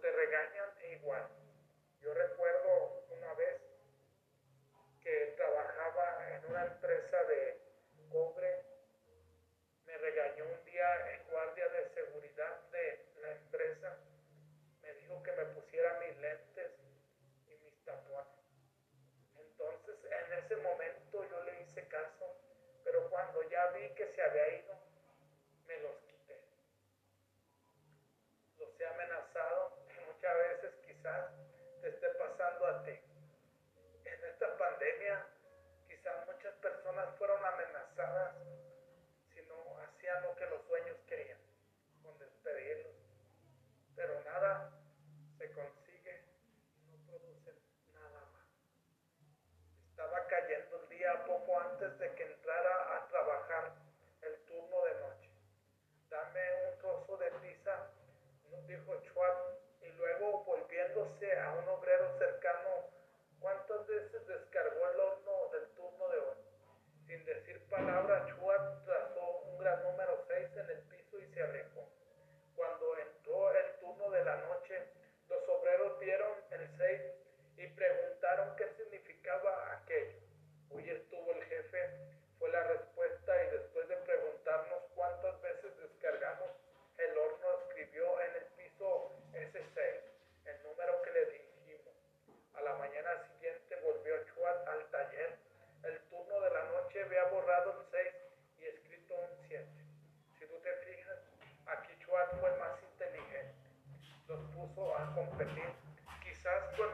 te regañan es igual. Yo recuerdo una vez que trabajaba en una empresa de cobre, me regañó un día el guardia de seguridad de la empresa, me dijo que me pusiera mis lentes y mis tapones. Entonces en ese momento yo le hice caso, pero cuando ya vi que se había ido, de que entrara a trabajar el turno de noche. Dame un trozo de pizza, dijo Schwab, y luego volviéndose a un obrero cercano, ¿cuántas veces descargó el horno del turno de hoy? Sin decir palabra, competir quizás con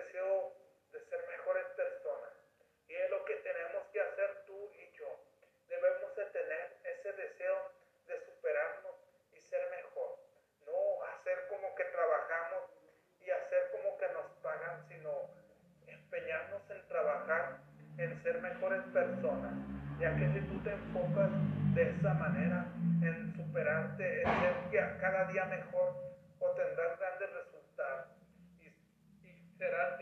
deseo de ser mejores personas. Y es lo que tenemos que hacer tú y yo. Debemos de tener ese deseo de superarnos y ser mejor. No hacer como que trabajamos y hacer como que nos pagan, sino empeñarnos en trabajar, en ser mejores personas. Ya que si tú te enfocas de esa manera, en superarte, en ser cada día mejor, there are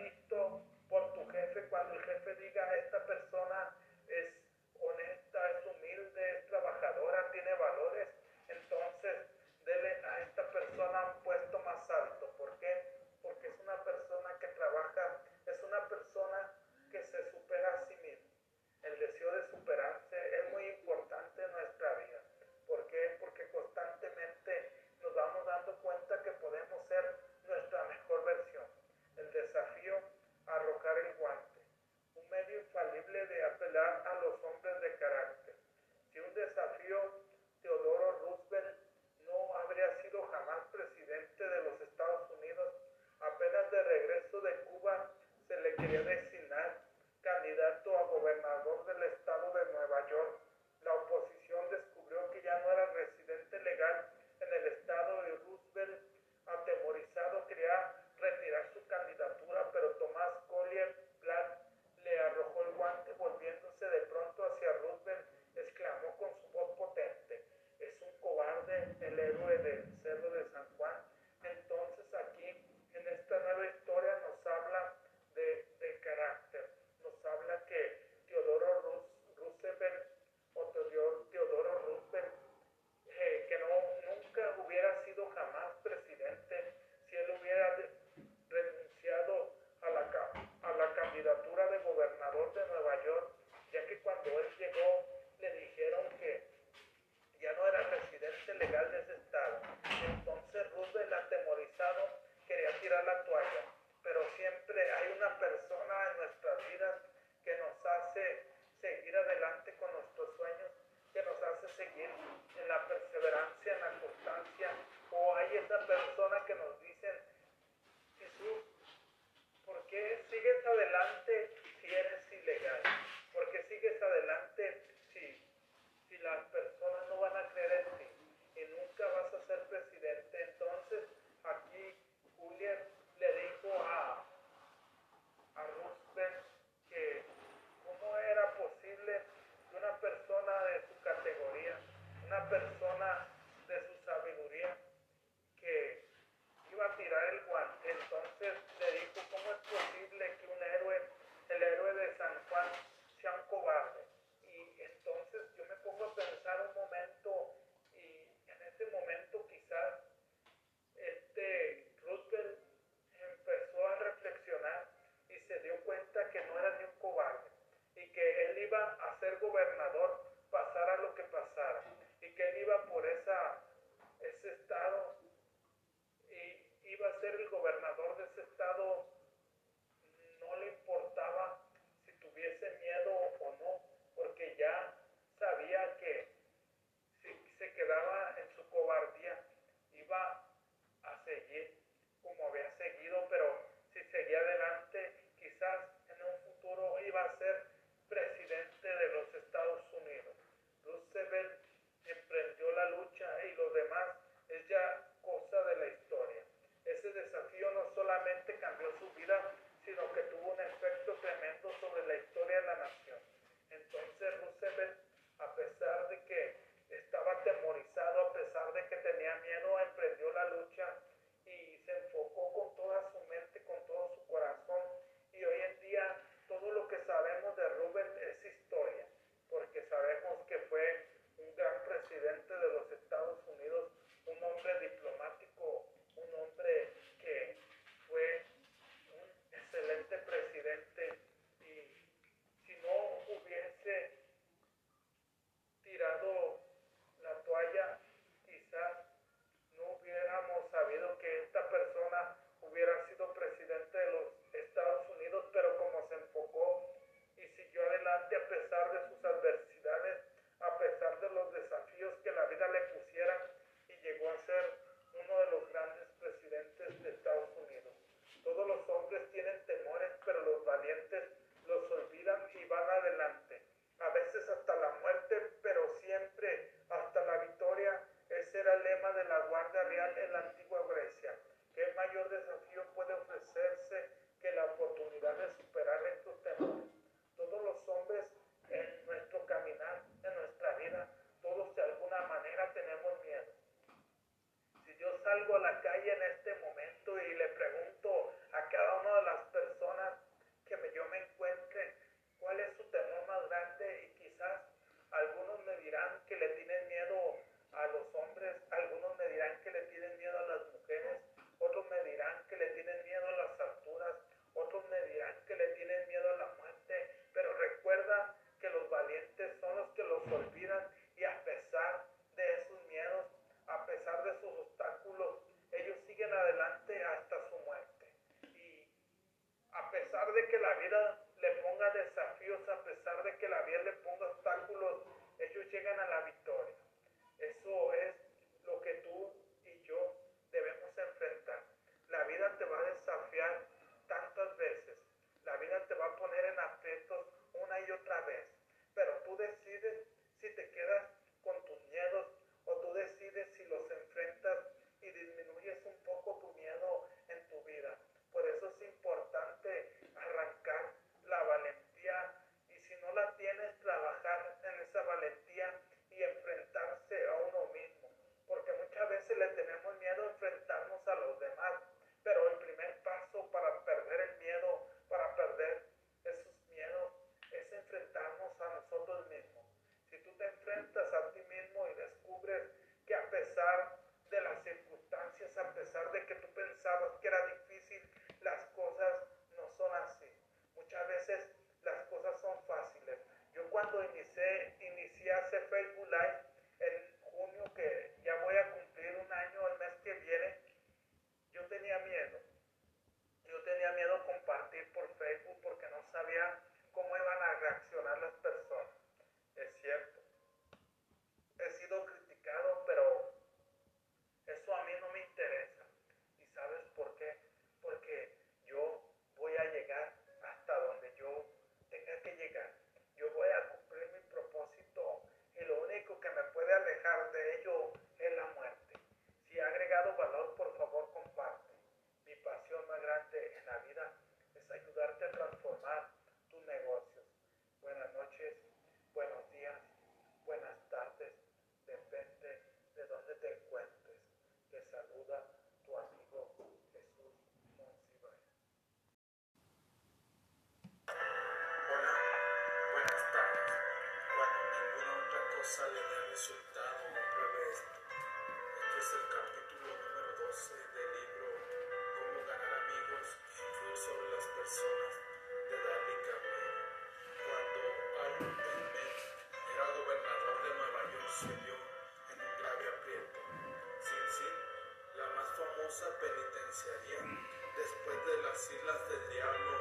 se vio en un grave aprieto. Sin la más famosa penitenciaria después de las islas del diablo,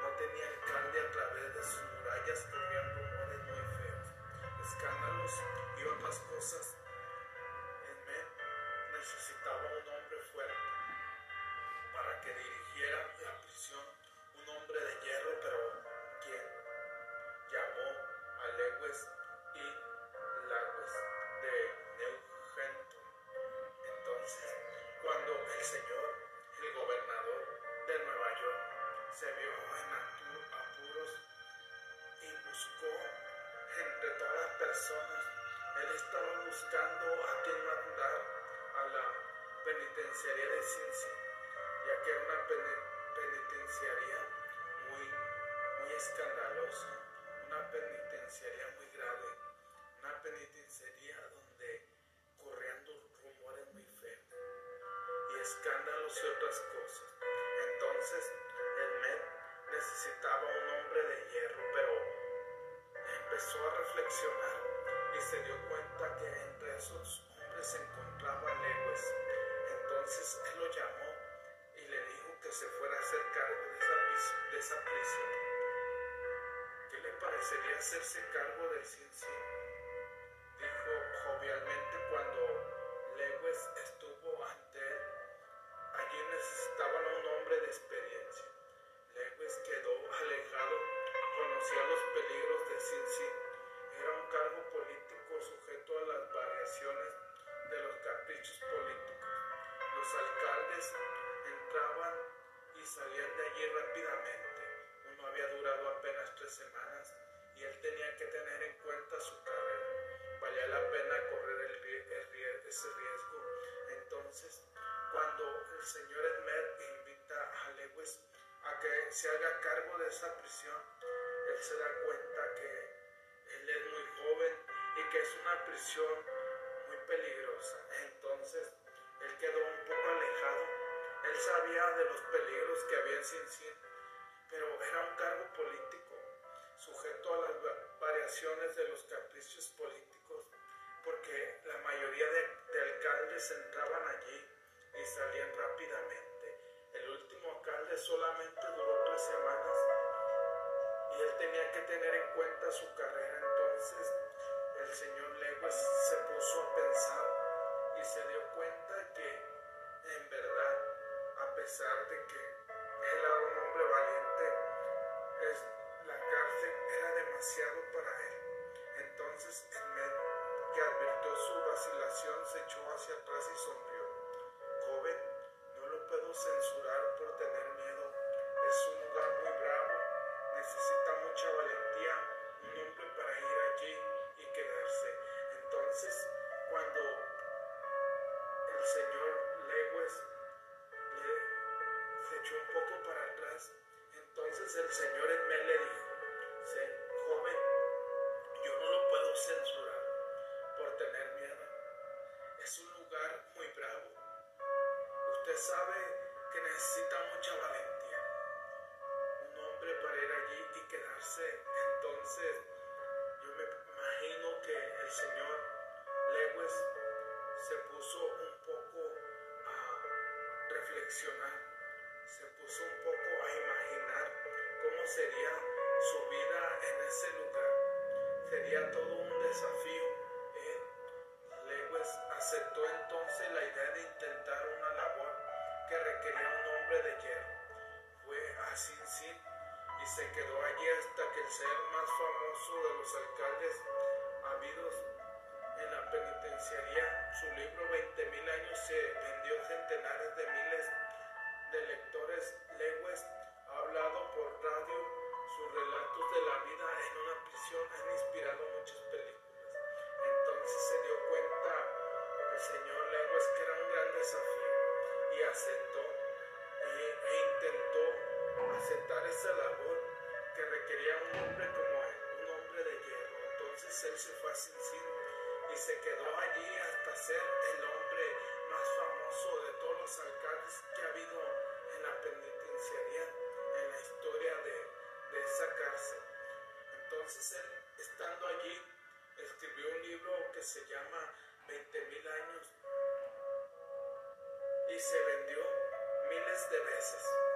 no tenía alcalde a través de sus murallas corrían rumores muy feos, escándalos y otras cosas. Buscando a quien mandar a la penitenciaría de Cincy, ya que era una penitenciaría muy, muy escandalosa, una penitenciaría muy grave, una penitenciaría donde corrían rumores muy feos y escándalos y otras cosas. Entonces el Med necesitaba un hombre de hierro, pero empezó a reflexionar y se dio cuenta que entre esos hombres se encontraba Lewis. Entonces él lo llamó y le dijo que se fuera a hacer cargo de esa, de esa prisión. ¿Qué le parecería hacerse cargo de Sin Dijo jovialmente cuando Lewis estuvo ante él. Allí necesitaban un hombre de experiencia. Lewis quedó alejado, conocía los peligros de Sin entraban y salían de allí rápidamente. Uno había durado apenas tres semanas y él tenía que tener en cuenta su carrera. Valía la pena correr el, el, ese riesgo. Entonces, cuando el señor Edmer invita a Lewis a que se haga cargo de esa prisión, él se da cuenta que él es muy joven y que es una prisión muy peligrosa. Entonces, él quedó un poco alejado. Él sabía de los peligros que había en Sin pero era un cargo político, sujeto a las variaciones de los caprichos políticos, porque la mayoría de, de alcaldes entraban allí y salían rápidamente. El último alcalde solamente duró tres semanas y él tenía que tener en cuenta su carrera. Entonces el señor Lewis se puso a pensar y se dio cuenta que en verdad, a pesar de que él era un hombre valiente, es, la cárcel era demasiado para él. Entonces el que advirtió su vacilación se echó hacia atrás y sonrió. Joven, no lo puedo censurar el señor Edmel le dijo, joven, yo no lo puedo censurar por tener miedo. Es un lugar muy bravo. Usted sabe que necesita mucha valentía. Un hombre para ir allí y quedarse. Entonces, yo me imagino que el señor Lewis se puso un poco a reflexionar, sería su vida en ese lugar. Sería todo un desafío. Sin y se quedó allí hasta ser el hombre más famoso de todos los alcaldes que ha habido en la penitenciaría en la historia de, de esa cárcel. Entonces él, estando allí, escribió un libro que se llama 20.000 años y se vendió miles de veces.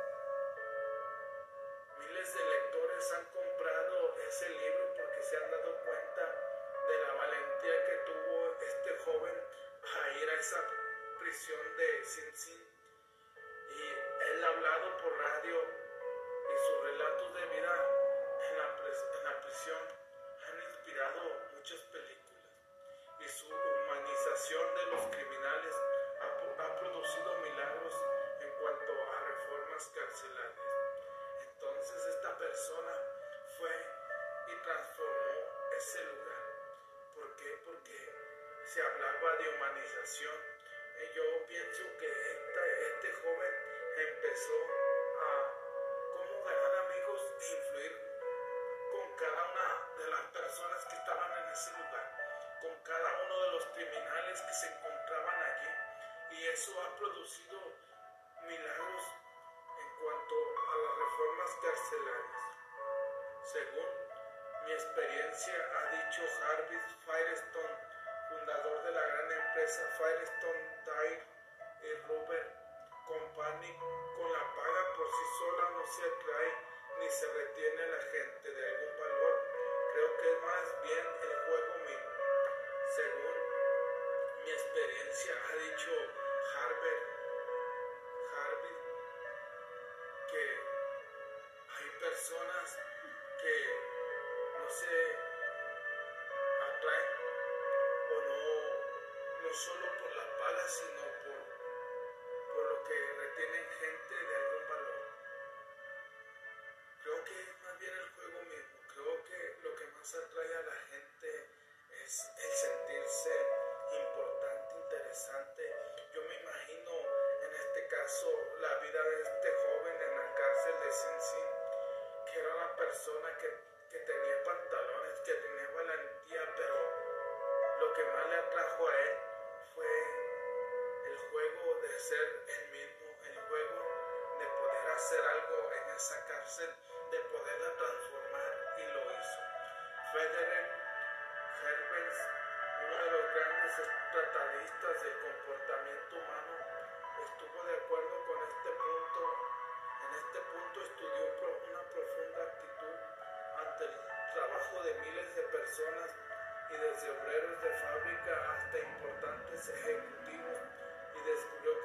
Prisión de Sin Sin. Y él ha hablado por radio y sus relatos de vida en la, en la prisión han inspirado muchas películas. Y su humanización de los criminales ha, ha producido milagros en cuanto a reformas carcelarias. Entonces esta persona fue y transformó ese lugar. ¿Por qué? Porque se hablaba de humanización. Yo pienso que este joven empezó a cómo ganar amigos e influir con cada una de las personas que estaban en ese lugar, con cada uno de los criminales que se encontraban allí. Y eso ha producido milagros en cuanto a las reformas carcelarias. Según mi experiencia, ha dicho Harvey Firestone, fundador de la gran empresa Firestone Tire y Rubber Company, con la paga por sí sola no se atrae ni se retiene la gente de algún valor. Creo que es más bien el juego mismo. Según mi experiencia, ha dicho Harvey, Harvey que hay personas que no se atraen o no, no solo sino por, por lo que retienen gente de algún valor. Creo que es más bien el juego mismo. Creo que lo que más atrae a la gente es el sentirse importante, interesante. Yo me imagino en este caso la vida de este joven en la cárcel de Sin Sin, que era una persona que, que tenía pantalones, que tenía valentía, pero lo que más le atrajo a él ser él mismo, el juego de poder hacer algo en esa cárcel, de poderla transformar y lo hizo. Federer Herbens, uno de los grandes tratadistas del comportamiento humano, estuvo de acuerdo con este punto. En este punto estudió una profunda actitud ante el trabajo de miles de personas y desde obreros de fábrica hasta importantes ejecutivos y descubrió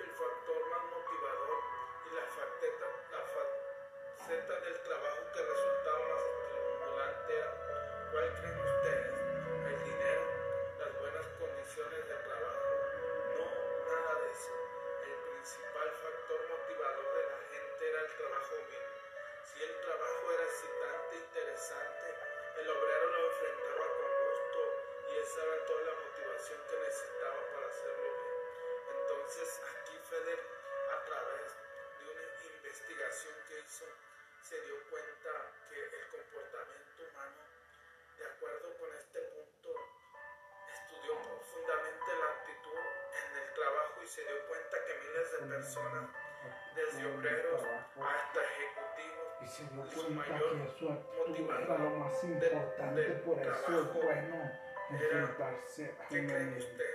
se dio cuenta que miles de personas, desde obreros hasta ejecutivos, Y se dio su mayor que era lo más importante, del por eso es bueno enfrentarse a ¿Qué uno creen ustedes?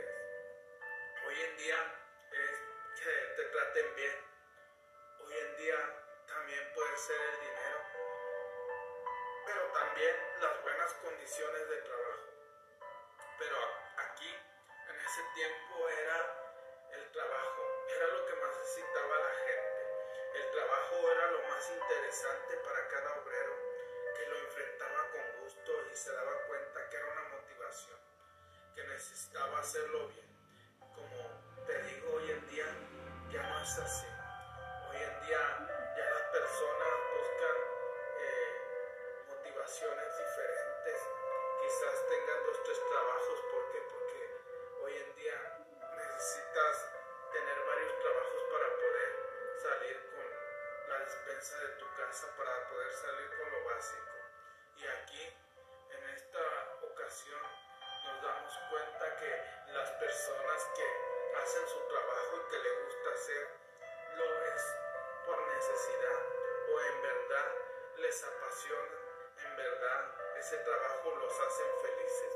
ese trabajo los hacen felices.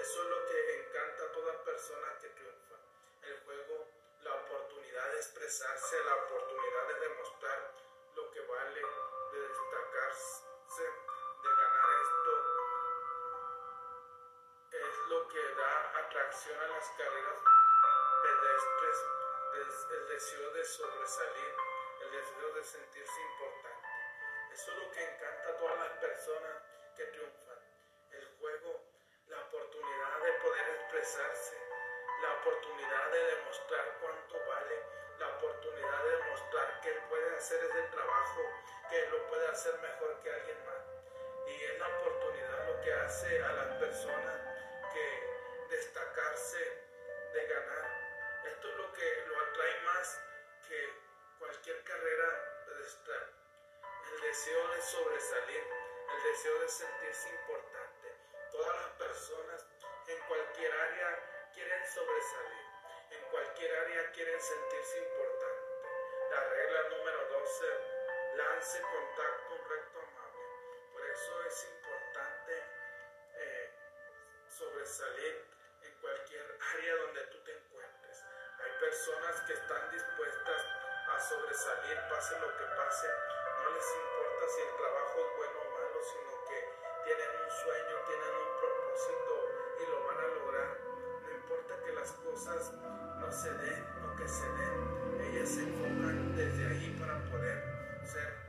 Eso es lo que encanta a toda persona que triunfa. El juego, la oportunidad de expresarse, la oportunidad de demostrar lo que vale, de destacarse, de ganar esto, es lo que da atracción a las carreras pedestres, el deseo de sobresalir, el deseo de sentirse importante. Eso es lo que encanta a todas las personas que. El juego, la oportunidad de poder expresarse, la oportunidad de demostrar cuánto vale, la oportunidad de demostrar que él puede hacer ese trabajo, que él lo puede hacer mejor que alguien más. Y es la oportunidad lo que hace a las personas que destacarse, de ganar. Esto es lo que lo atrae más que cualquier carrera pedestal. El deseo de sobresalir, deseo de sentirse importante. Todas las personas en cualquier área quieren sobresalir, en cualquier área quieren sentirse importante. La regla número 12, lance contacto recto amable. Por eso es importante eh, sobresalir en cualquier área donde tú te encuentres. Hay personas que están dispuestas a sobresalir, pase lo que pase. Sueño, tienen un propósito y lo van a lograr. Importa que las cosas no se den o que se den, ellas se enfocan desde ahí para poder ser